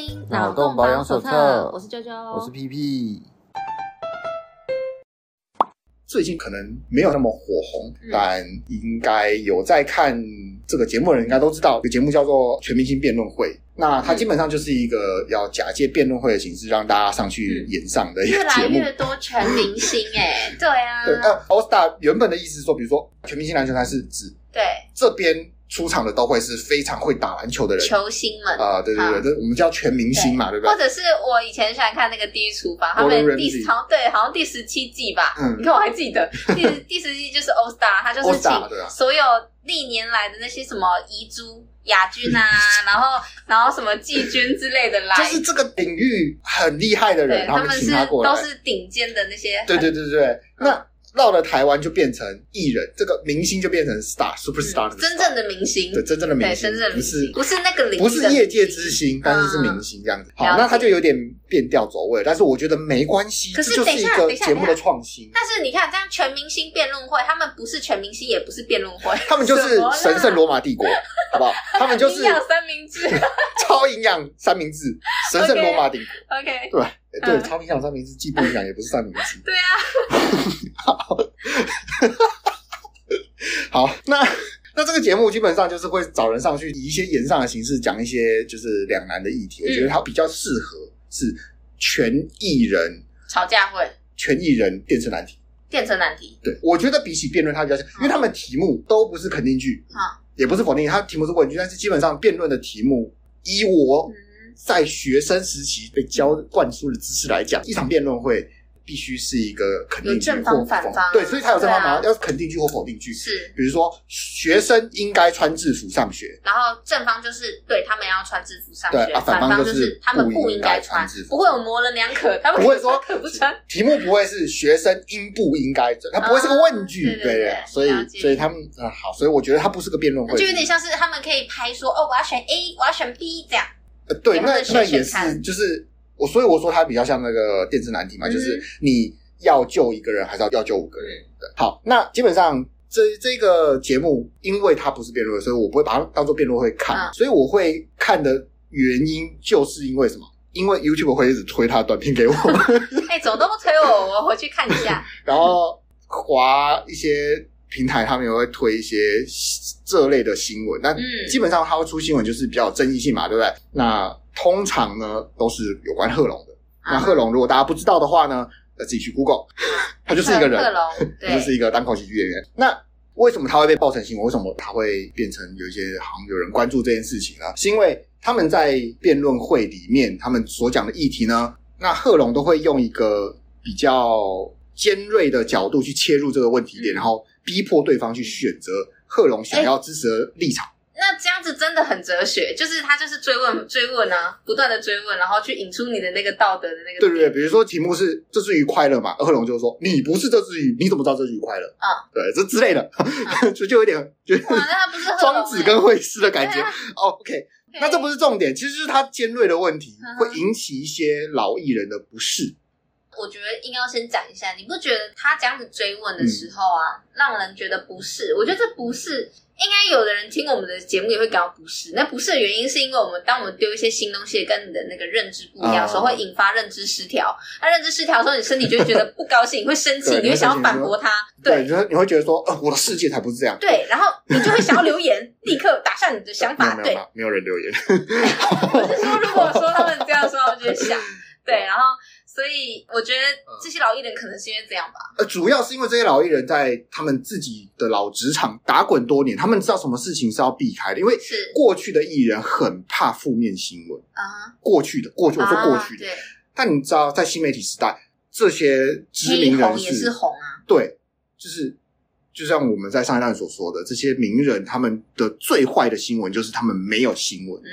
听《脑洞保养手册》，我是啾啾，我是 PP。最近可能没有那么火红，嗯、但应该有在看这个节目的人应该都知道，有个节目叫做《全明星辩论会》。那它基本上就是一个要假借辩论会的形式让大家上去演上的一个节目。越来越多全明星哎、欸，对啊，对，呃，All Star 原本的意思是说，比如说全明星篮球赛是指对这边。出场的都会是非常会打篮球的人，球星们啊，对对对，这我们叫全明星嘛，对不对？或者是我以前喜欢看那个《第一厨房》，他们第好像对，好像第十七季吧。嗯，你看我还记得第第十 季就是 All Star，他就是请所有历年来的那些什么遗珠亚军啊，然后然后什么季军之类的啦，就是这个领域很厉害的人，他们是都是顶尖的那些。对对对对，那。到了台湾就变成艺人，这个明星就变成 star superstar，真正的明星，对，真正的明星，真正不是不是那个不是业界之星，但是是明星这样子。好，那他就有点变调走位，但是我觉得没关系，这就是一个节目的创新。但是你看，这样全明星辩论会，他们不是全明星，也不是辩论会，他们就是神圣罗马帝国，好不好？他们就是营养三明治，超营养三明治，神圣罗马帝国。OK，对。对，超营养三明治既不营养也不是三明治。对啊，好，好，那那这个节目基本上就是会找人上去，以一些演上的形式讲一些就是两难的议题。我觉得它比较适合是全艺人吵架会，全艺人电车难题，电车难题。对，我觉得比起辩论，它比较像，因为他们题目都不是肯定句，也不是否定句，它题目是问句，但是基本上辩论的题目，以我。在学生时期被教灌输的知识来讲，一场辩论会必须是一个肯定句或否定句，对，所以才有正方反方，要肯定句或否定句。是，比如说学生应该穿制服上学，然后正方就是对他们要穿制服上学，对，反方就是他们不应该穿。制服，不会有模棱两可，他们不会说可不穿。题目不会是学生应不应该，它不会是个问句，对对，所以所以他们啊好，所以我觉得它不是个辩论会，就有点像是他们可以拍说哦，我要选 A，我要选 B 这样。呃，对，那那也是，就是我，所以我说它比较像那个电视难题嘛，嗯、就是你要救一个人，还是要要救五个人？对，好，那基本上这这个节目，因为它不是辩论会，所以我不会把它当做辩论会看，嗯、所以我会看的原因就是因为什么？因为 YouTube 会一直推他的短片给我，哎、欸，怎么都不推我？我回去看一下，然后划一些。平台他们也会推一些这类的新闻，那基本上他会出新闻就是比较有争议性嘛，对不对？那通常呢都是有关贺龙的。那贺龙如果大家不知道的话呢，要自己去 Google，他就是一个人，他就是一个单口喜剧演员。那为什么他会被爆成新闻？为什么他会变成有一些好像有人关注这件事情呢？是因为他们在辩论会里面，他们所讲的议题呢，那贺龙都会用一个比较尖锐的角度去切入这个问题点，然后。逼迫对方去选择贺龙想要支持的立场，那这样子真的很哲学，就是他就是追问追问啊，不断的追问，然后去引出你的那个道德的那个。对对对，比如说题目是这只鱼快乐嘛，贺龙就说你不是这只鱼，你怎么知道这只鱼快乐？啊，对，这之类的，就就有点就是 庄子跟惠施的感觉。OK，那这不是重点，其实就是他尖锐的问题会引起一些老艺人的不适。我觉得应该要先讲一下，你不觉得他这样子追问的时候啊，嗯、让人觉得不适？我觉得这不是应该有的人听我们的节目也会感到不适。那不适的原因是因为我们当我们丢一些新东西跟你的那个认知不一样的时候，会引发认知失调。那认知失调的时候，你身体就会觉得不高兴，会生气，你会想要反驳他。对，你会你会觉得说，呃，我的世界才不是这样。对，然后你就会想要留言，立刻打下你的想法。对，没有人留言。我是说，如果说他们这样说，我就想，对，然后。所以我觉得这些老艺人可能是因为这样吧。呃，主要是因为这些老艺人在他们自己的老职场打滚多年，他们知道什么事情是要避开的。因为是过去的艺人很怕负面新闻啊，过去的过去我说过去的，对。但你知道，在新媒体时代，这些知名人士也是红啊，对，就是。就像我们在上一段所说的，这些名人他们的最坏的新闻就是他们没有新闻。嗯，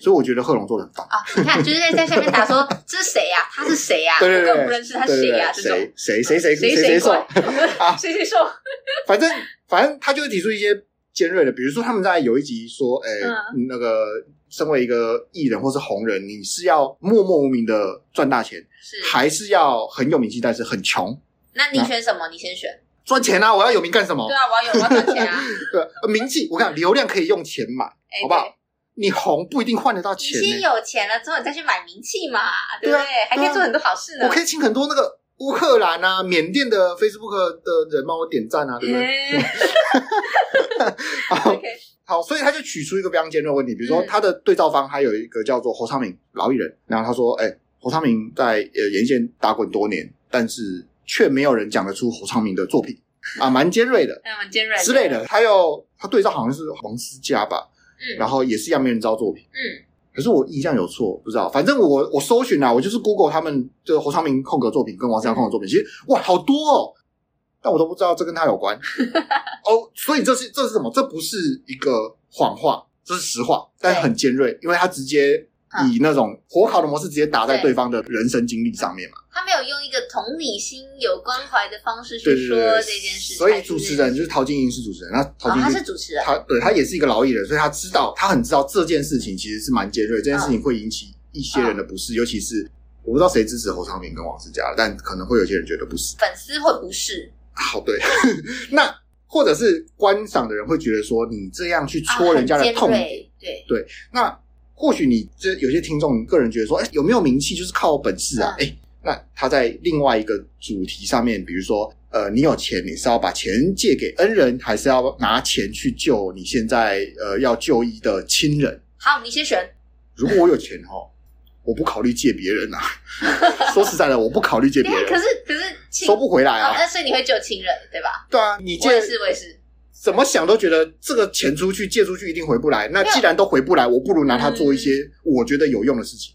所以我觉得贺龙做的很棒啊！你看，就是在在下面打说 这是谁呀？他是谁呀？对对对，我不认识他是谁呀？这种谁谁谁谁谁说啊？谁谁说？反正反正他就会提出一些尖锐的，比如说他们在有一集说，哎，那个身为一个艺人或是红人，你是要默默无名的赚大钱，是还是要很有名气但是很穷？那你选什么？你先选。赚钱啊！我要有名干什么？对啊，我要有，我要赚钱啊！对，名气，我看流量可以用钱买，好不好？你红不一定换得到钱、欸。你先有钱了之后，你再去买名气嘛，对不对？还可以做很多好事呢。我可以请很多那个乌克兰啊、缅甸的 Facebook 的人帮我点赞啊，对不对？欸、好，好，所以他就取出一个非常尖锐的问题，比如说他的对照方还有一个叫做侯昌明老艺人，然后他说：“哎、欸，侯昌明在呃沿线打滚多年，但是却没有人讲得出侯昌明的作品啊，蛮尖锐的，蛮尖锐之类的。还有他对照好像是王思佳吧。”嗯，然后也是一样，没人知道作品。嗯，可是我印象有错，不知道。反正我我搜寻啊，我就是 Google 他们就是侯昌明空格作品跟王思佳空格作品，嗯、其实哇好多哦，但我都不知道这跟他有关。哦，所以这是这是什么？这不是一个谎话，这是实话，但很尖锐，因为他直接。以那种火烤的模式直接打在对方的人生经历上面嘛？他没有用一个同理心、有关怀的方式去说这件事情。所以主持人就是陶晶莹是主持人，那陶晶莹、是主持人，他对他也是一个劳役人，所以他知道，他很知道这件事情其实是蛮尖锐，这件事情会引起一些人的不适，哦、尤其是我不知道谁支持侯昌明跟王思佳，但可能会有些人觉得不适，粉丝会不适。好，对，那或者是观赏的人会觉得说，你这样去戳人家的痛点，啊、对对，那。或许你这有些听众个人觉得说，哎，有没有名气就是靠本事啊？哎、嗯，那他在另外一个主题上面，比如说，呃，你有钱，你是要把钱借给恩人，还是要拿钱去救你现在呃要就医的亲人？好，你先选。如果我有钱哈，我不考虑借别人啊。说实在的，我不考虑借别人。可是可是收不回来啊。那、哦、所以你会救亲人，对吧？对啊，你借我也是，我也是。怎么想都觉得这个钱出去借出去一定回不来。那既然都回不来，我不如拿它做一些我觉得有用的事情。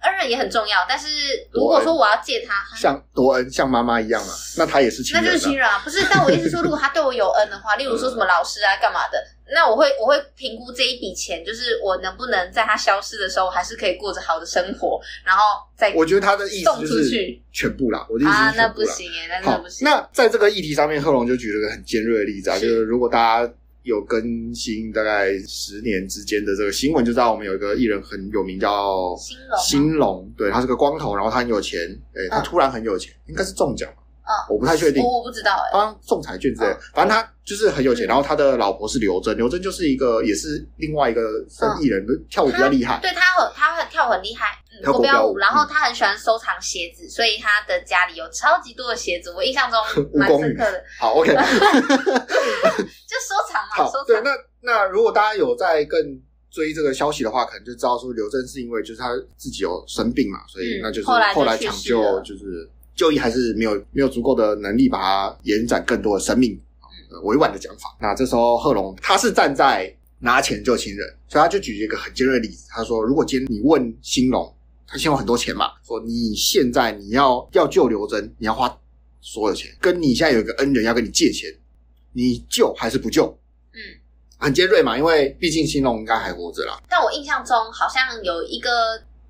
恩人也很重要，但是如果说我要借他，像多恩像妈妈一样嘛，那他也是亲人，那就是亲人啊。不是，但我意思说，如果他对我有恩的话，例如说什么老师啊、干嘛的，那我会我会评估这一笔钱，就是我能不能在它消失的时候，还是可以过着好的生活，然后再我觉得他的意思就是全部啦。我的意思是啊，那不行耶，那那不行。那在这个议题上面，贺龙就举了个很尖锐的例子啊，就是如果大家。有更新大概十年之间的这个新闻，就知道我们有一个艺人很有名，叫兴龙。兴龙，对，他是个光头，然后他很有钱，诶他突然很有钱，应该是中奖。啊，我不太确定，我不知道哎，好像，中彩券之类的，反正他就是很有钱，然后他的老婆是刘真，刘真就是一个也是另外一个生意人，跳舞比较厉害，对他很他很跳很厉害，国标舞，然后他很喜欢收藏鞋子，所以他的家里有超级多的鞋子，我印象中 蛮深刻的。好，OK，就收藏嘛，收藏。对，那那如果大家有在更追这个消息的话，可能就知道说刘真是因为就是他自己有生病嘛，所以那就是后来抢救就是。就医还是没有没有足够的能力把它延展更多的生命，委婉的讲法。那这时候贺龙他是站在拿钱救亲人，所以他就举一个很尖锐的例子。他说：“如果今天你问兴隆，他欠我很多钱嘛，说你现在你要要救刘真，你要花所有钱，跟你现在有一个恩人要跟你借钱，你救还是不救？”嗯，很尖锐嘛，因为毕竟兴隆应该还活着啦。但我印象中好像有一个。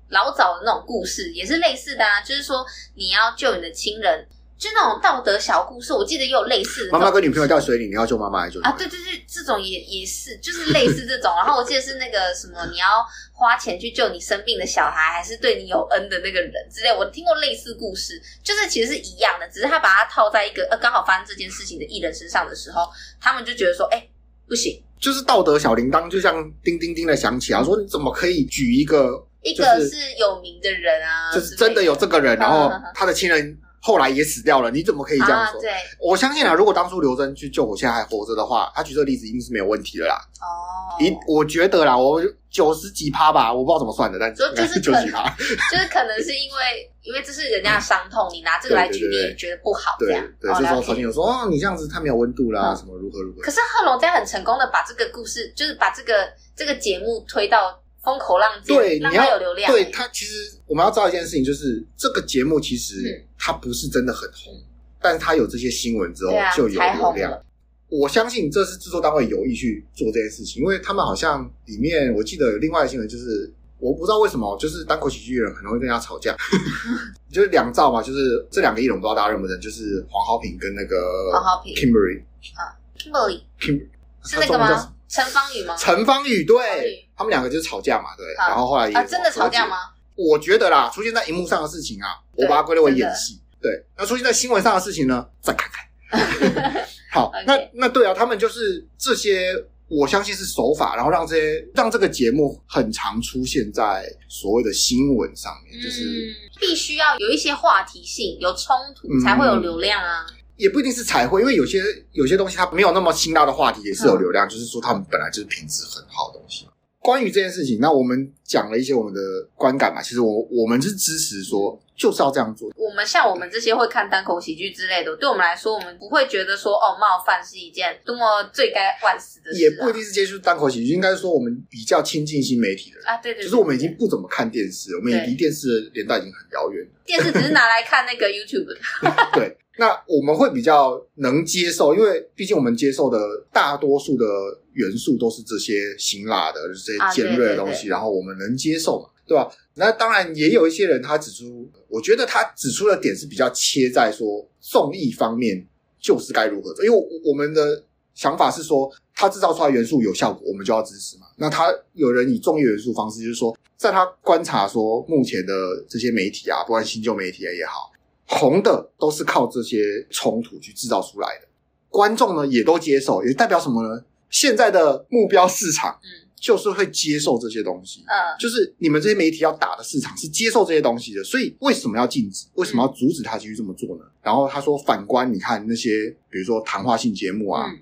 老早的那种故事也是类似的啊，就是说你要救你的亲人，就那种道德小故事，我记得也有类似的。妈妈跟女朋友掉水里，你要救妈妈还是救啊？对对对，这种也也是，就是类似这种。然后我记得是那个什么，你要花钱去救你生病的小孩，还是对你有恩的那个人之类。我听过类似故事，就是其实是一样的，只是他把它套在一个呃刚好发生这件事情的艺人身上的时候，他们就觉得说，哎，不行，就是道德小铃铛就像叮叮叮的响起啊，说你怎么可以举一个。一个是有名的人啊，就是真的有这个人，然后他的亲人后来也死掉了，你怎么可以这样说？对，我相信啊，如果当初刘真去救我，现在还活着的话，他举这个例子一定是没有问题的啦。哦，一我觉得啦，我九十几趴吧，我不知道怎么算的，但就是 九十几趴，就是可能是因为因为这是人家的伤痛，你拿这个来举例，觉得不好，这样对。所以说曾经有说哦，你这样子太没有温度啦，什么如何如何。可是贺龙在很成功的把这个故事，就是把这个这个节目推到。风口浪尖，对，你要有流量。对他，其实我们要知道一件事情，就是这个节目其实它不是真的很红，嗯、但是它有这些新闻之后就有流量。我相信这是制作单位有意去做这件事情，因为他们好像里面我记得有另外的新闻，就是我不知道为什么，就是单口喜剧人很容易跟人家吵架，就是两造嘛，就是这两个艺人，我不知道大家认不认，就是黄浩平跟那个黄浩平，Kimberly 啊，Kimberly，Kim 是那个吗？陈芳语吗？陈芳语，对，他们两个就是吵架嘛，对。然后后来也啊，真的吵架吗？我觉得啦，出现在荧幕上的事情啊，我把它归类为演戏。对，那出现在新闻上的事情呢，再看看。好，那那对啊，他们就是这些我相信是手法，然后让这些让这个节目很常出现在所谓的新闻上面，就是、嗯、必须要有一些话题性，有冲突才会有流量啊。嗯、也不一定是才会，因为有些有些东西它没有那么辛辣的话题也是有流量，嗯、就是说他们本来就是品质很好的东西。关于这件事情，那我们讲了一些我们的观感嘛。其实我我们是支持说就是要这样做。我们像我们这些会看单口喜剧之类的，对我们来说，我们不会觉得说哦，冒犯是一件多么罪该万死的事啊。也不一定是接触单口喜剧，应该说我们比较亲近新媒体的人啊。对对，对，就是我们已经不怎么看电视，我们也离电视的年代已经很遥远了。电视只是拿来看那个 YouTube 的。对。那我们会比较能接受，因为毕竟我们接受的大多数的元素都是这些辛辣的、就是、这些尖锐的东西，啊、对对对，然后我们能接受嘛，对吧？那当然也有一些人他指出，我觉得他指出的点是比较切在说综艺方面就是该如何做，因为我们的想法是说，他制造出来元素有效果，我们就要支持嘛。那他有人以综艺元素方式，就是说，在他观察说目前的这些媒体啊，不管新旧媒体也好。红的都是靠这些冲突去制造出来的，观众呢也都接受，也代表什么呢？现在的目标市场，嗯，就是会接受这些东西，嗯，就是你们这些媒体要打的市场是接受这些东西的，所以为什么要禁止？为什么要阻止他继续这么做呢？然后他说，反观你看那些，比如说谈话性节目啊，嗯，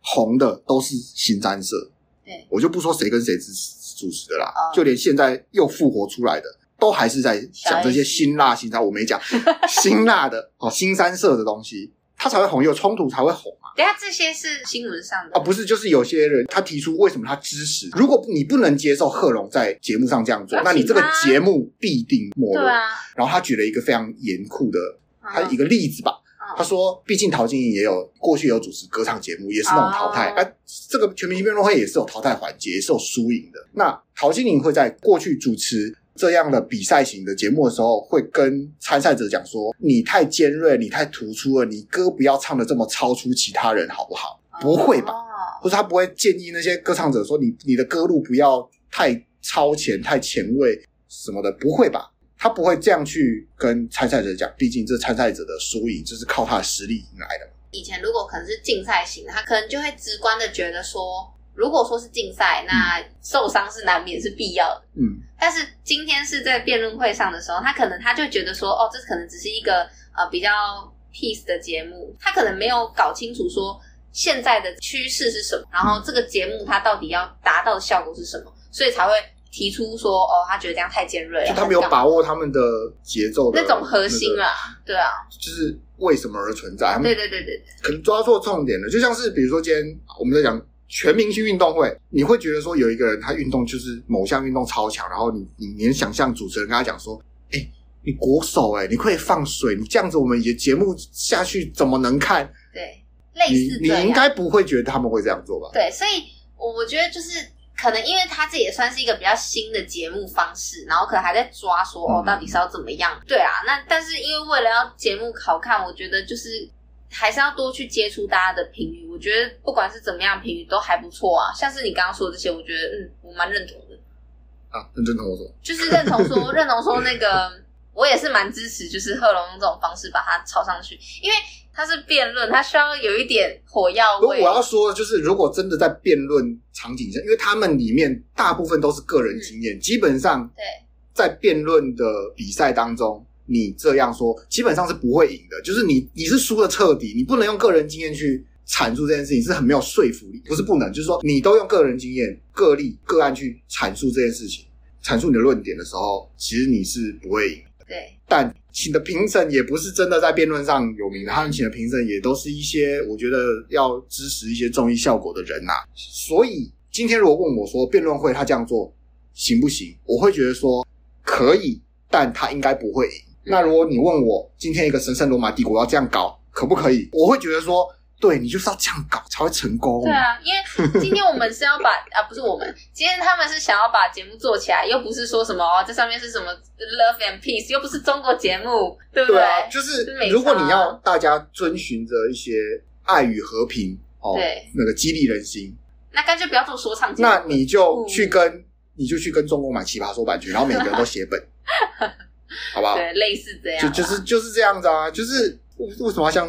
红的都是新三色，对，我就不说谁跟谁主持主持的啦，就连现在又复活出来的。都还是在讲这些辛辣、辛辣，我没讲 辛辣的哦，新三色的东西，它才会红，有冲突才会红嘛。等下这些是新闻上的哦，不是，就是有些人他提出为什么他支持，如果你不能接受贺龙在节目上这样做，那你这个节目必定没落。对啊。然后他举了一个非常严酷的他一个例子吧，他说，毕竟陶晶莹也有过去有主持歌唱节目，也是那种淘汰，哎，这个全明星辩论会也是有淘汰环节，也是有输赢的。那陶晶莹会在过去主持。这样的比赛型的节目的时候，会跟参赛者讲说：“你太尖锐，你太突出了，你歌不要唱的这么超出其他人，好不好？”不会吧？或者他不会建议那些歌唱者说：“你你的歌路不要太超前、太前卫什么的。”不会吧？他不会这样去跟参赛者讲。毕竟这参赛者的输赢就是靠他的实力赢来的。以前如果可能是竞赛型，他可能就会直观的觉得说。如果说是竞赛，那受伤是难免是必要的。嗯，但是今天是在辩论会上的时候，他可能他就觉得说，哦，这可能只是一个呃比较 peace 的节目，他可能没有搞清楚说现在的趋势是什么，然后这个节目它到底要达到的效果是什么，所以才会提出说，哦，他觉得这样太尖锐了，他没有把握他们的节奏的那种核心啊，对啊，就是为什么而存在？对对对对，可能抓错重点了，就像是比如说今天我们在讲。全明星运动会，你会觉得说有一个人他运动就是某项运动超强，然后你你能想象主持人跟他讲说，哎、欸，你国手哎、欸，你可以放水，你这样子我们也节目下去怎么能看？对，类似，你你应该不会觉得他们会这样做吧？对，所以我我觉得就是可能因为他这也算是一个比较新的节目方式，然后可能还在抓说哦，到底是要怎么样？嗯、对啊，那但是因为为了要节目好看，我觉得就是。还是要多去接触大家的评语，我觉得不管是怎么样评语都还不错啊。像是你刚刚说的这些，我觉得嗯，我蛮认同的。啊，认真同我说，就是认同说，认同说那个，我也是蛮支持，就是贺龙用这种方式把它抄上去，因为它是辩论，它需要有一点火药味。我要说的就是，如果真的在辩论场景下，因为他们里面大部分都是个人经验，嗯、基本上对在辩论的比赛当中。你这样说基本上是不会赢的，就是你你是输的彻底，你不能用个人经验去阐述这件事情，是很没有说服力。不是不能，就是说你都用个人经验、个例、个案去阐述这件事情，阐述你的论点的时候，其实你是不会赢的。对，但请的评审也不是真的在辩论上有名的，他们请的评审也都是一些我觉得要支持一些综艺效果的人呐、啊。所以今天如果问我说辩论会他这样做行不行，我会觉得说可以，但他应该不会赢。那如果你问我今天一个神圣罗马帝国要这样搞可不可以？我会觉得说，对，你就是要这样搞才会成功。对啊，因为今天我们是要把啊，不是我们，今天他们是想要把节目做起来，又不是说什么哦，这上面是什么 love and peace，又不是中国节目，对不对？对啊，就是如果你要大家遵循着一些爱与和平哦，对，那个激励人心，那干脆不要做说唱节目，那你就去跟、嗯、你就去跟中国买奇葩说版权，然后每个人都写本。好不好？对，类似这样，就就是就是这样子啊，就是为什么要像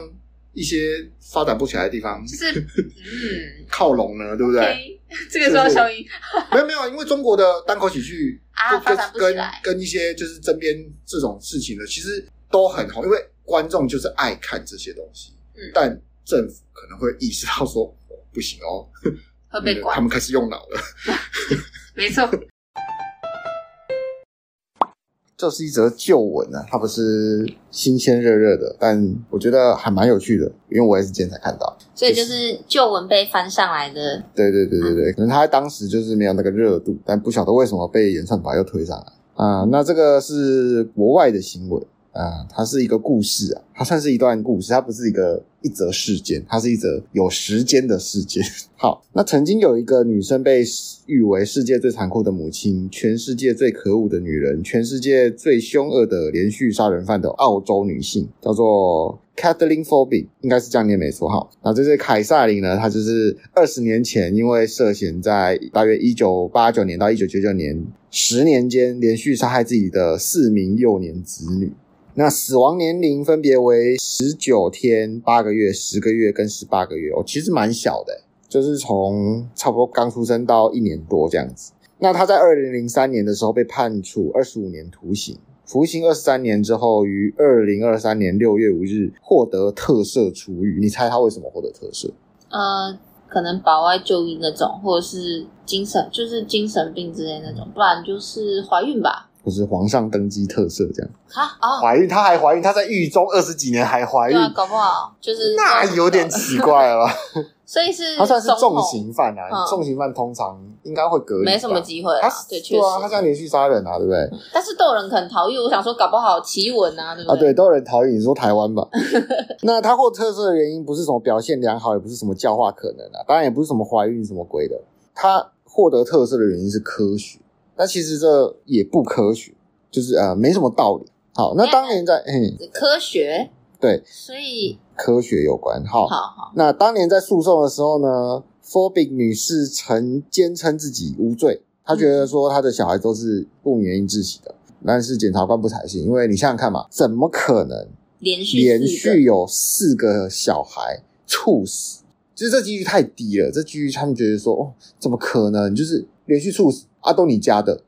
一些发展不起来的地方，就是 嗯，靠拢呢，对不对？Okay, 这个时候消音，没有没有，因为中国的单口喜剧啊，发展不起来，跟跟一些就是针砭这种事情呢，其实都很红，因为观众就是爱看这些东西。嗯，但政府可能会意识到说，哦，不行哦，会被管，他们开始用脑了。没错。这是一则旧闻啊，它不是新鲜热热的，但我觉得还蛮有趣的，因为我也是今天才看到，所以就是旧闻被翻上来的。对对对对对，可能他当时就是没有那个热度，但不晓得为什么被演算法又推上来啊。那这个是国外的新闻。啊，它是一个故事啊，它算是一段故事，它不是一个一则事件，它是一则有时间的事件。好，那曾经有一个女生被誉为世界最残酷的母亲，全世界最可恶的女人，全世界最凶恶的连续杀人犯的澳洲女性，叫做 Kathleen Forbin，应该是这样念没错。好，那这是凯撒琳呢，她就是二十年前因为涉嫌在大约一九八九年到一九九九年十年间连续杀害自己的四名幼年子女。那死亡年龄分别为十九天、八个月、十个月跟十八个月哦，其实蛮小的，就是从差不多刚出生到一年多这样子。那他在二零零三年的时候被判处二十五年徒刑，服刑二十三年之后，于二零二三年六月五日获得特赦出狱。你猜他为什么获得特赦？呃，可能保外就医那种，或者是精神，就是精神病之类那种，不然就是怀孕吧。不是皇上登基特色这样啊？哦，怀孕，她还怀孕，她在狱中二十几年还怀孕，对啊，搞不好就是那有点奇怪了？所以是 她算是重刑犯啊，重刑犯通常应该会隔离，没什么机会啊。对，确实，对啊，他这样连续杀人啊，对不对？但是都有人可能逃狱，我想说，搞不好奇闻啊，对不对？啊，对，都有人逃狱。你说台湾吧？那他获特色的原因不是什么表现良好，也不是什么教化可能啊，当然也不是什么怀孕什么鬼的。他获得特色的原因是科学，但其实这也不科学。就是呃，没什么道理。好，那当年在嗯，科学对，所以科学有关。好，好好。那当年在诉讼的时候呢，Forbin 女士曾坚称自己无罪，她觉得说她的小孩都是不明原因窒息的，但是检察官不采信，因为你想想看嘛，怎么可能连续连续有四个小孩猝死？其实这几率太低了，这几率他们觉得说哦，怎么可能？就是连续猝死啊，都你家的。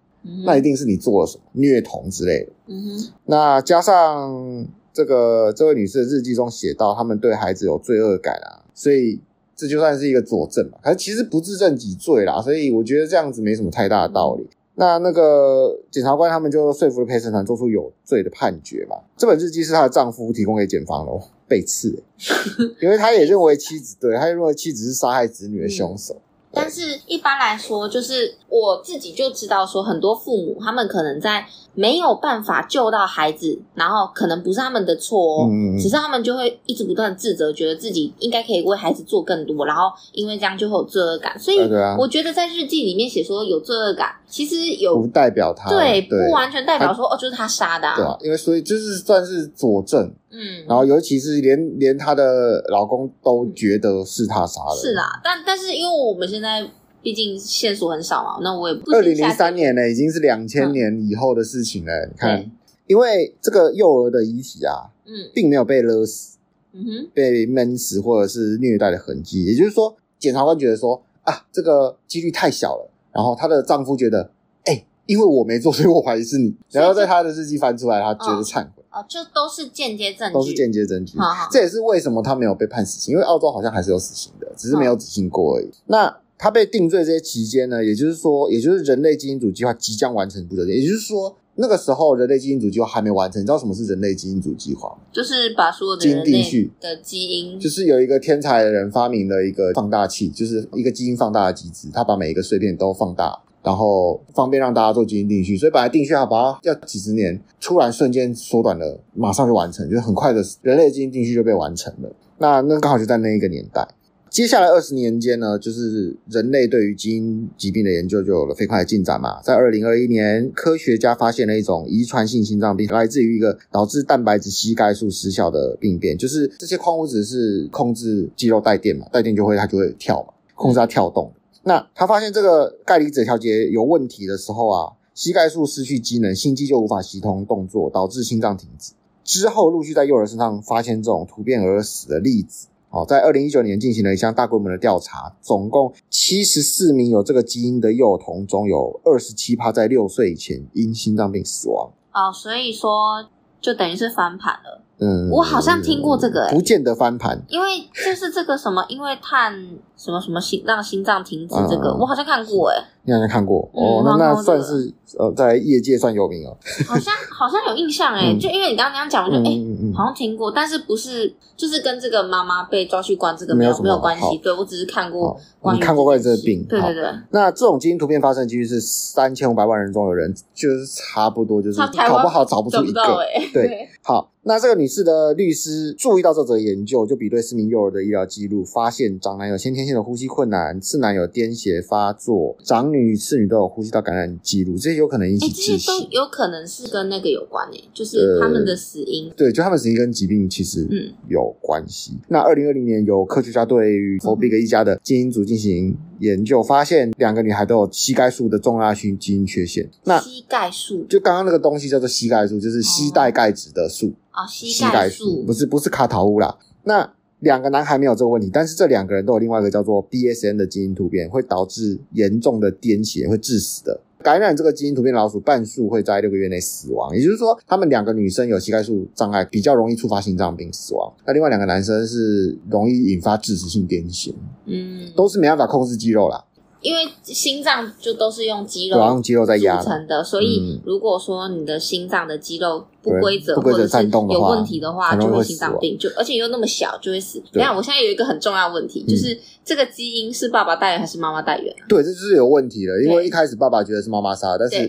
那一定是你做了什么虐童之类的。嗯哼。那加上这个这位女士的日记中写到，他们对孩子有罪恶感啊，所以这就算是一个佐证嘛。可是其实不自证己罪啦，所以我觉得这样子没什么太大的道理。嗯、那那个检察官他们就说服了陪审团做出有罪的判决嘛。这本日记是她的丈夫提供给检方的，被刺，因为他也认为妻子对，他也认为妻子是杀害子女的凶手。嗯但是一般来说，就是我自己就知道说，很多父母他们可能在没有办法救到孩子，然后可能不是他们的错哦，嗯、只是他们就会一直不断自责，觉得自己应该可以为孩子做更多，然后因为这样就会有罪恶感。所以我觉得在日记里面写说有罪恶感，其实有不代表他对，对。不完全代表说哦，就是他杀的，啊，对啊，因为所以就是算是佐证，嗯，然后尤其是连连她的老公都觉得是他杀的，是啦，但但是因为我们现在。毕竟线索很少嘛，那我也不。二零零三年呢，已经是两千年以后的事情了。嗯、你看，因为这个幼儿的遗体啊，嗯，并没有被勒死，嗯哼，被闷死或者是虐待的痕迹。也就是说，检察官觉得说啊，这个几率太小了。然后她的丈夫觉得，哎、欸，因为我没做，所以我怀疑是你。然后在他的日记翻出来，他觉得忏悔。哦，就都是间接证据，都是间接证据。好好，这也是为什么他没有被判死刑，因为澳洲好像还是有死刑的，只是没有执行过而已。那。他被定罪这些期间呢，也就是说，也就是人类基因组计划即将完成不久，也就是说，那个时候人类基因组计划还没完成。你知道什么是人类基因组计划吗？就是把所有的基因定序的基因，就是有一个天才的人发明了一个放大器，就是一个基因放大的机制，他把每一个碎片都放大，然后方便让大家做基因定序。所以本来定序要把它要几十年，突然瞬间缩短了，马上就完成，就是很快的人类基因定序就被完成了。那那刚好就在那一个年代。接下来二十年间呢，就是人类对于基因疾病的研究就有了飞快的进展嘛。在二零二一年，科学家发现了一种遗传性心脏病，来自于一个导致蛋白质矽钙素失效的病变。就是这些矿物质是控制肌肉带电嘛，带电就会它就会跳嘛，控制它跳动。那他发现这个钙离子调节有问题的时候啊，矽钙素失去机能，心肌就无法协同动作，导致心脏停止。之后陆续在幼儿身上发现这种突变而死的例子。好，在二零一九年进行了一项大规模的调查，总共七十四名有这个基因的幼童中有二十七趴在六岁以前因心脏病死亡。哦，所以说就等于是翻盘了。嗯，我好像听过这个、欸，不见得翻盘，因为就是这个什么，因为碳什么什么心让心脏停止这个，嗯、我好像看过、欸，哎，你好像看过、嗯、哦，那那算是。呃，在业界算有名哦，好像 好像有印象哎，就因为你刚刚那样讲，我就哎，好像听过，但是不是就是跟这个妈妈被抓去关这个没有没有关系？对，我只是看过，你看过关于这个病？对对对。那这种基因突变发生的几率是三千五百万人中有人，就是差不多就是搞不好找不出一个。对，好，那这个女士的律师注意到这则研究，就比对四名幼儿的医疗记录，发现长男有先天性的呼吸困难，次男有癫痫发作，长女、次女都有呼吸道感染记录，这些。有可能引起窒息，都有可能是跟那个有关诶，就是他们的死因。呃、对，就他们死因跟疾病其实嗯有关系。嗯、那二零二零年有科学家对于 f o b i g 一家的基因组进行研究，发现两个女孩都有膝盖素的重大性基因缺陷。那膝盖素就刚刚那个东西叫做膝盖素，就是膝带钙质的素啊，膝盖素不是不是卡塔乌啦。那两个男孩没有这个问题，但是这两个人都有另外一个叫做 BSN 的基因突变，会导致严重的癫痫，会致死的。感染这个基因突变老鼠，半数会在六个月内死亡。也就是说，他们两个女生有膝盖束障碍，比较容易触发心脏病死亡。那另外两个男生是容易引发致死性癫痫，嗯，都是没办法控制肌肉啦。因为心脏就都是用肌肉，用肌肉在压成的，所以如果说你的心脏的肌肉不规则或者是有问题的话，就会心脏病，就而且又那么小，就会死。等下，我现在有一个很重要的问题，就是这个基因是爸爸带源还是妈妈带原？对，这就是有问题了。因为一开始爸爸觉得是妈妈杀，但是哎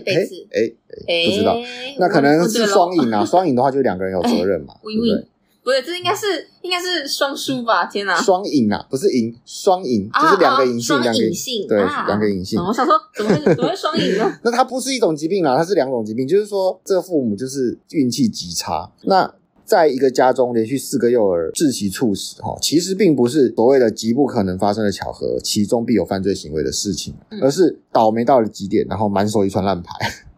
哎，不知道，那可能是双赢啊。双赢的话，就两个人有责任嘛，对不对？不对，这应该是应该是双输吧？天哪，双赢啊，不是赢，双赢就是两个隐性，两个隐性，对，两个隐性。我想说，怎么会怎么会双赢呢？那它不是一种疾病啊，它是两种疾病，就是说这个父母就是运气极差。那在一个家中连续四个幼儿窒息猝死，哈，其实并不是所谓的极不可能发生的巧合，其中必有犯罪行为的事情，而是倒霉到了极点，然后满手一串烂牌。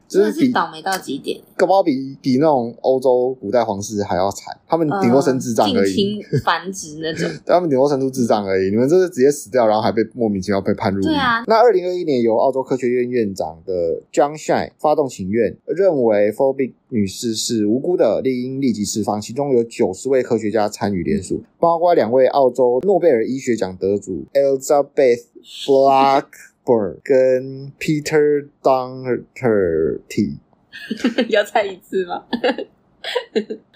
真的是倒霉到极点，搞不好比比那种欧洲古代皇室还要惨。他们顶多生智障而已，近亲繁殖那种。他们顶多生出智障而已。你们这是直接死掉，然后还被莫名其妙被判入狱。对啊。那二零二一年由澳洲科学院院长的 John Shine 发动请愿，认为 Fobik 女士是无辜的，理应立即释放。其中有九十位科学家参与联署，包括两位澳洲诺贝尔医学奖得主 Elizabeth Black。跟 Peter Doherty，要猜一次吗？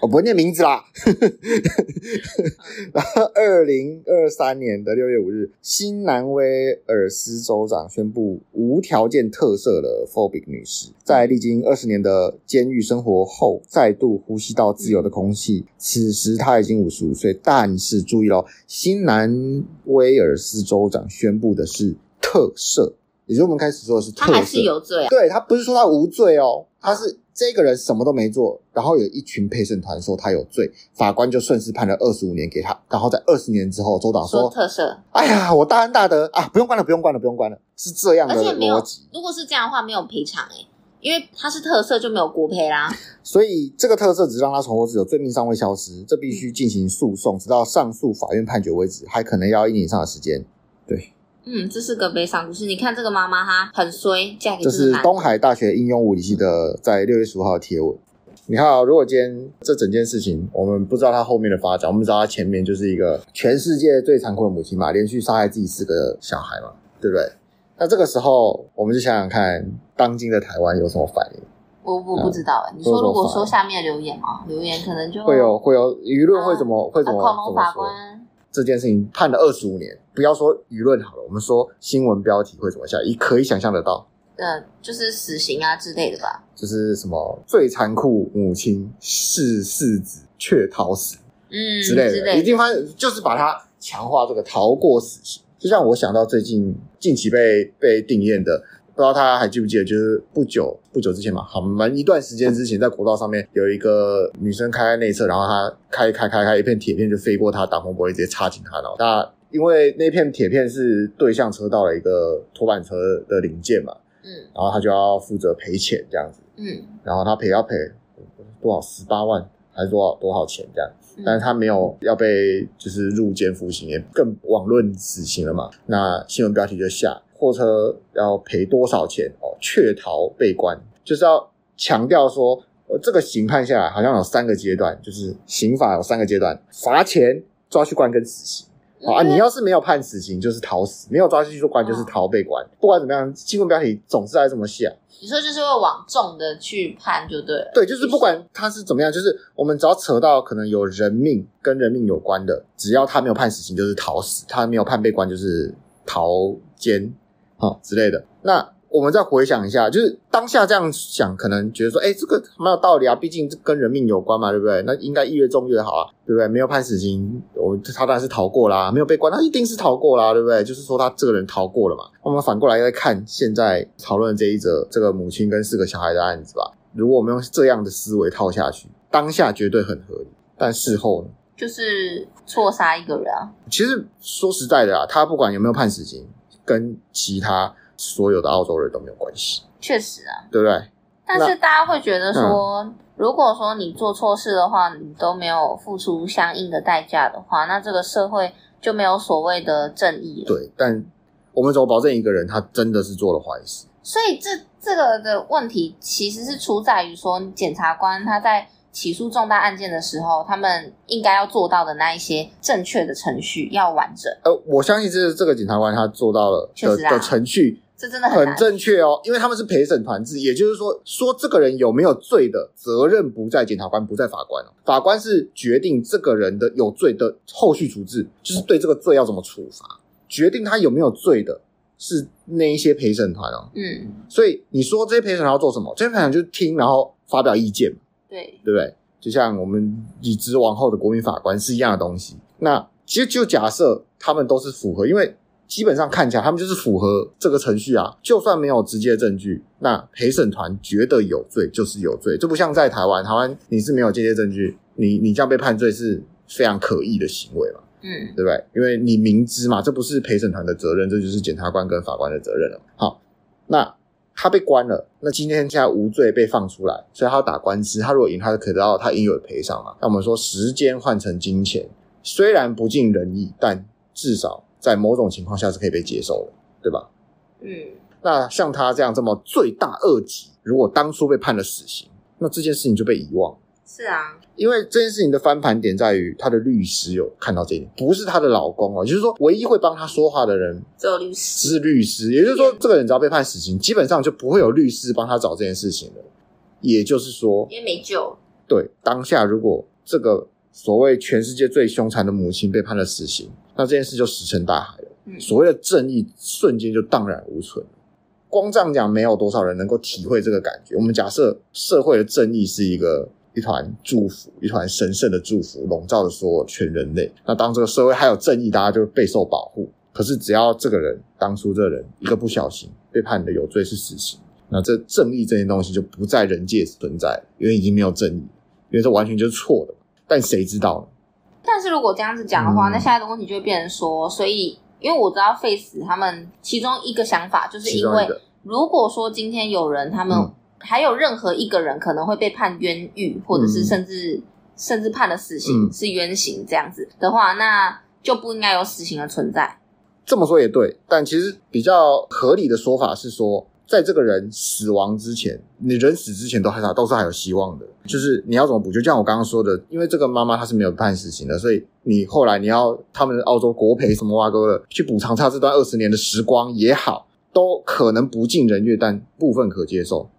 我不会念名字啦。然后，二零二三年的六月五日，新南威尔斯州长宣布无条件特赦了 Fobik 女士，在历经二十年的监狱生活后，再度呼吸到自由的空气。此时她已经五十五岁，但是注意了，新南威尔斯州长宣布的是。特赦，也就是我们开始说的是特赦，他还是有罪啊？对，他不是说他无罪哦，他是这个人什么都没做，然后有一群陪审团说他有罪，法官就顺势判了二十五年给他，然后在二十年之后，州长说，说特赦，哎呀，我大恩大德啊，不用关了，不用关了，不用关了，是这样的逻辑。如果是这样的话，没有赔偿诶，因为他是特色就没有国赔啦，所以这个特色只让他重获自由，罪名尚未消失，这必须进行诉讼，直到上诉法院判决为止，还可能要一年以上的时间，对。嗯，这是个悲伤故事。你看这个妈妈，她很衰，嫁给这是东海大学应用物理系的，在六月十五号的贴文。你看啊，如果今天这整件事情，我们不知道她后面的发展，我们知道她前面就是一个全世界最残酷的母亲嘛，连续杀害自己四个小孩嘛，对不对？那这个时候，我们就想想看，当今的台湾有什么反应？我我不知道哎、欸，嗯、你说如果说下面留言嘛，留言可能就会有会有舆论会怎么、嗯、会怎么恐龙法官。这件事情判了二十五年，不要说舆论好了，我们说新闻标题会怎么下？你可以想象得到，呃，就是死刑啊之类的吧？就是什么最残酷母亲弑世子却逃死，嗯之类的，一定发现就是把它强化这个逃过死刑。就像我想到最近近期被被定谳的。不知道大家还记不记得，就是不久不久之前嘛，好蛮一段时间之前，在国道上面有一个女生开在内侧，然后她开开开开一片铁片就飞过她挡风玻璃，直接插进她脑。那因为那片铁片是对向车道的一个拖板车的零件嘛，嗯，然后他就要负责赔钱这样子，嗯，然后他赔要赔多少十八万还是多少多少钱这样。但是他没有要被就是入监服刑，也更网论死刑了嘛？那新闻标题就下货车要赔多少钱哦？确逃被关，就是要强调说，这个刑判下来好像有三个阶段，就是刑法有三个阶段：罚钱、抓去关跟死刑。好啊，你要是没有判死刑，就是逃死；没有抓进去关，就是逃被关。不管怎么样，新闻标题总是爱这么下。你说就是会往重的去判就对了。对，就是不管他是怎么样，就是我们只要扯到可能有人命跟人命有关的，只要他没有判死刑，就是逃死；他没有判被关，就是逃监啊之类的。那。我们再回想一下，就是当下这样想，可能觉得说，哎，这个蛮有道理啊，毕竟这跟人命有关嘛，对不对？那应该越重越好啊，对不对？没有判死刑，我他当然是逃过啦；没有被关，他一定是逃过啦，对不对？就是说他这个人逃过了嘛。我们反过来再看现在讨论这一则这个母亲跟四个小孩的案子吧。如果我们用这样的思维套下去，当下绝对很合理，但事后呢？就是错杀一个人啊。其实说实在的啊，他不管有没有判死刑，跟其他。所有的澳洲人都没有关系，确实啊，对不对？但是大家会觉得说，嗯、如果说你做错事的话，你都没有付出相应的代价的话，那这个社会就没有所谓的正义了。对，但我们怎么保证一个人他真的是做了坏事？所以这这个的问题其实是出在于说，检察官他在。起诉重大案件的时候，他们应该要做到的那一些正确的程序要完整。呃，我相信这是这个检察官他做到了的，啊、的程序，这真的很，很正确哦。因为他们是陪审团制，也就是说，说这个人有没有罪的责任不在检察官，不在法官哦。法官是决定这个人的有罪的后续处置，就是对这个罪要怎么处罚，决定他有没有罪的是那一些陪审团哦。嗯，所以你说这些陪审团要做什么？这些陪审团就听，然后发表意见。对，对不对？就像我们已知往后的国民法官是一样的东西。那其实就假设他们都是符合，因为基本上看起来他们就是符合这个程序啊。就算没有直接证据，那陪审团觉得有罪就是有罪，这不像在台湾，台湾你是没有间接证据，你你这样被判罪是非常可疑的行为嘛，嗯，对不对？因为你明知嘛，这不是陪审团的责任，这就是检察官跟法官的责任了。好，那。他被关了，那今天现在无罪被放出来，所以他要打官司。他如果赢，他就可以得到他应有的赔偿嘛。那我们说时间换成金钱，虽然不尽人意，但至少在某种情况下是可以被接受的，对吧？嗯。那像他这样这么罪大恶极，如果当初被判了死刑，那这件事情就被遗忘。是啊。因为这件事情的翻盘点在于他的律师有看到这一点，不是他的老公哦，就是说唯一会帮他说话的人只有律师，是律师。也就是说，这个人只要被判死刑，基本上就不会有律师帮他找这件事情了。也就是说，因为没救。对，当下如果这个所谓全世界最凶残的母亲被判了死刑，那这件事就石沉大海了。嗯，所谓的正义瞬间就荡然无存。光这样讲，没有多少人能够体会这个感觉。我们假设社会的正义是一个。一团祝福，一团神圣的祝福，笼罩着所有全人类。那当这个社会还有正义，大家就备受保护。可是只要这个人当初这个人一个不小心被判的有罪是死刑，那这正义这件东西就不在人界存在，因为已经没有正义，因为这完全就是错的。但谁知道呢？但是如果这样子讲的话，嗯、那下一个问题就会变成说，所以因为我知道 Face 他们其中一个想法，就是因为如果说今天有人他们、嗯。还有任何一个人可能会被判冤狱，或者是甚至、嗯、甚至判了死刑、嗯、是冤刑这样子的话，那就不应该有死刑的存在。这么说也对，但其实比较合理的说法是说，在这个人死亡之前，你人死之前都还都是还有希望的。就是你要怎么补救？就像我刚刚说的，因为这个妈妈她是没有判死刑的，所以你后来你要他们澳洲国赔什么挖沟的去补偿他这段二十年的时光也好，都可能不尽人意，但部分可接受。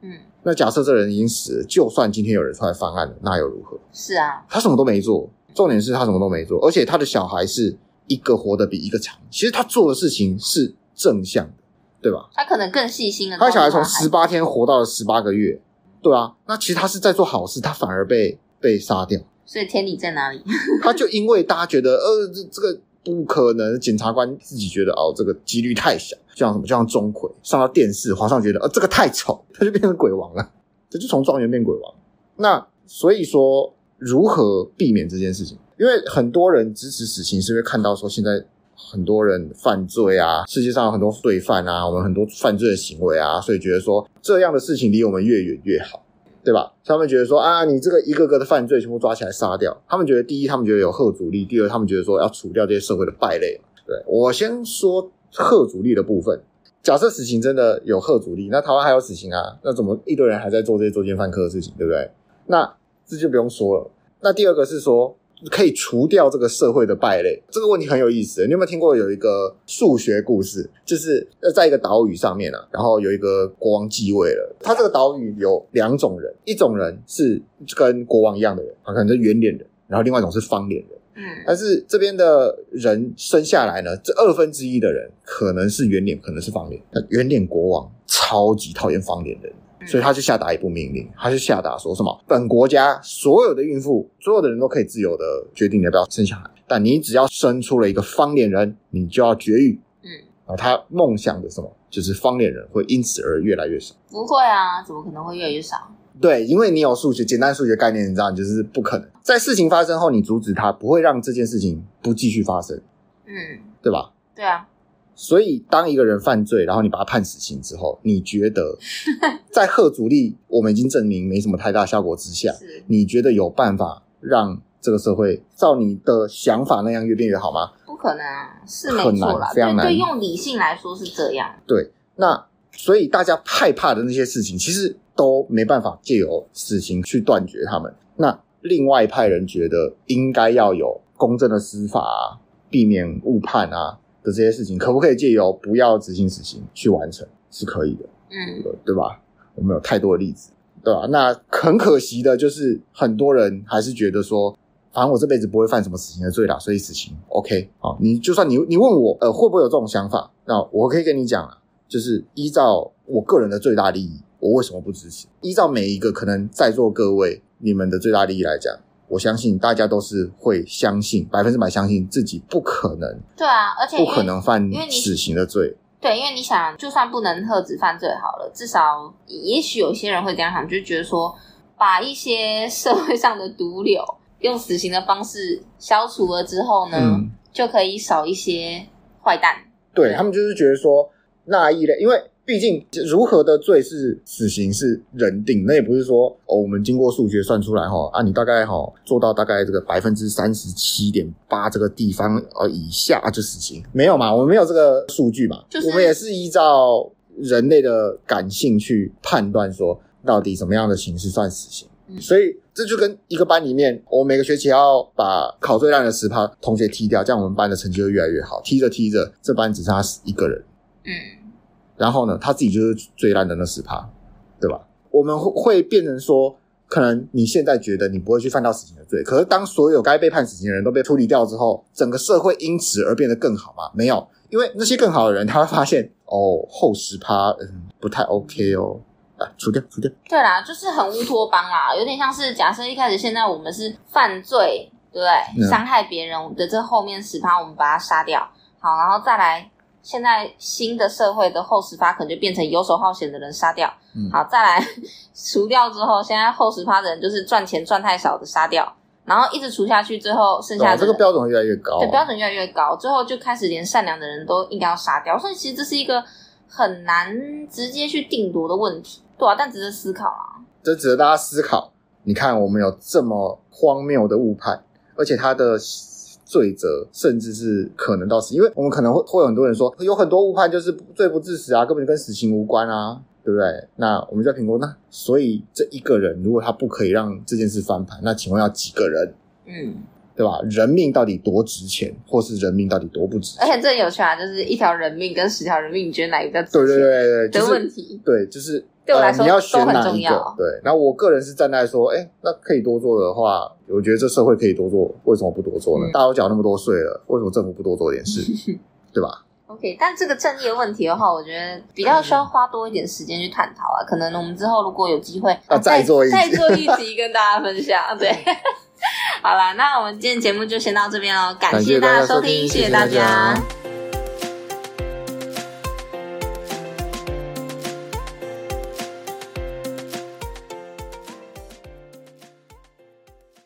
嗯，那假设这人已经死了，就算今天有人出来翻案了，那又如何？是啊，他什么都没做，重点是他什么都没做，而且他的小孩是一个活得比一个长。其实他做的事情是正向的，对吧？他可能更细心了。他小孩从十八天活到了十八个月，对啊，那其实他是在做好事，他反而被被杀掉。所以天理在哪里？他就因为大家觉得，呃，这这个。不可能，检察官自己觉得哦，这个几率太小，就像什么，就像钟馗上到电视，皇上觉得呃，这个太丑，他就变成鬼王了，这就从状元变鬼王。那所以说，如何避免这件事情？因为很多人支持死刑，是因为看到说现在很多人犯罪啊，世界上有很多罪犯啊，我们很多犯罪的行为啊，所以觉得说这样的事情离我们越远越好。对吧？他们觉得说啊，你这个一个个的犯罪全部抓起来杀掉，他们觉得第一，他们觉得有吓阻力；第二，他们觉得说要除掉这些社会的败类。对，我先说吓阻力的部分。假设死刑真的有吓阻力，那台湾还有死刑啊？那怎么一堆人还在做这些作奸犯科的事情，对不对？那这就不用说了。那第二个是说可以除掉这个社会的败类，这个问题很有意思。你有没有听过有一个数学故事？就是在一个岛屿上面啊，然后有一个国王继位了。他这个岛屿有两种人，一种人是跟国王一样的人，可能是圆脸人，然后另外一种是方脸人。嗯，但是这边的人生下来呢，这二分之一的人可能是圆脸，可能是方脸。那圆脸国王超级讨厌方脸人，所以他就下达一部命令，他就下达说什么：本国家所有的孕妇，所有的人都可以自由的决定你要不要生小孩，但你只要生出了一个方脸人，你就要绝育。嗯，然后他梦想的什么，就是方脸人会因此而越来越少。不会啊，怎么可能会越来越少？对，因为你有数学，简单数学概念，你知道，你就是不可能在事情发生后，你阻止他，不会让这件事情不继续发生。嗯，对吧？对啊。所以，当一个人犯罪，然后你把他判死刑之后，你觉得 在吓阻力我们已经证明没什么太大效果之下，你觉得有办法让这个社会照你的想法那样越变越好吗？不可能啊，是没错啦，非常难。对，用理性来说是这样。对，那所以大家害怕的那些事情，其实。都没办法借由死刑去断绝他们。那另外一派人觉得应该要有公正的司法啊，避免误判啊的这些事情，可不可以借由不要执行死刑去完成？是可以的，嗯，对吧？我们有太多的例子，对吧？那很可惜的就是很多人还是觉得说，反正我这辈子不会犯什么死刑的罪啦，所以死刑 OK 好，你就算你你问我呃会不会有这种想法，那我可以跟你讲啊，就是依照我个人的最大利益。我为什么不支持？依照每一个可能在座各位你们的最大利益来讲，我相信大家都是会相信百分之百相信自己不可能。对啊，而且不可能犯死刑的罪。对，因为你想，就算不能特指犯罪好了，至少也许有些人会这样想，就觉得说，把一些社会上的毒瘤用死刑的方式消除了之后呢，嗯、就可以少一些坏蛋。对，对他们就是觉得说那一类，因为。毕竟，如何的罪是死刑是人定，那也不是说哦，我们经过数学算出来哈啊，你大概哈做到大概这个百分之三十七点八这个地方呃以下就死刑，没有嘛？我们没有这个数据嘛？就是我们也是依照人类的感性去判断说，到底什么样的形式算死刑。嗯，所以这就跟一个班里面，我每个学期要把考最烂的十趴同学踢掉，这样我们班的成绩会越来越好。踢着踢着，这班只差一个人。嗯。然后呢，他自己就是最烂的那十趴，对吧？我们会会变成说，可能你现在觉得你不会去犯到死刑的罪，可是当所有该被判死刑的人都被处理掉之后，整个社会因此而变得更好吗？没有，因为那些更好的人，他会发现哦，后十趴嗯不太 OK 哦，啊，除掉除掉。对啦，就是很乌托邦啦，有点像是假设一开始现在我们是犯罪，对不对？伤、嗯、害别人的这后面十趴，我们把它杀掉，好，然后再来。现在新的社会的后十趴可能就变成游手好闲的人杀掉，嗯、好，再来 除掉之后，现在后十趴的人就是赚钱赚太少的杀掉，然后一直除下去，最后剩下的、哦、这个标准越来越高，对，标准越来越高，最后就开始连善良的人都应该要杀掉，所以其实这是一个很难直接去定夺的问题，对啊，但值得思考啊，这值得大家思考。你看，我们有这么荒谬的误判，而且他的。罪责，甚至是可能到死，因为我们可能会会有很多人说，有很多误判就是罪不至死啊，根本就跟死刑无关啊，对不对？那我们就要评估，那所以这一个人如果他不可以让这件事翻盘，那请问要几个人？嗯，对吧？人命到底多值钱，或是人命到底多不值钱？而且这有趣啊，就是一条人命跟十条人命，你觉得哪一个值钱？对对对对，的问题。对，就是。对我来说，呃、你要选哪一个。对，那我个人是站在说，哎，那可以多做的话，我觉得这社会可以多做，为什么不多做呢？嗯、大家都缴那么多税了，为什么政府不多做点事？对吧？OK，但这个正义的问题的话，我觉得比较需要花多一点时间去探讨啊。嗯、可能我们之后如果有机会，啊、再做一再做一集跟大家分享。对，好啦，那我们今天节目就先到这边哦，感谢大家收听，谢谢大家。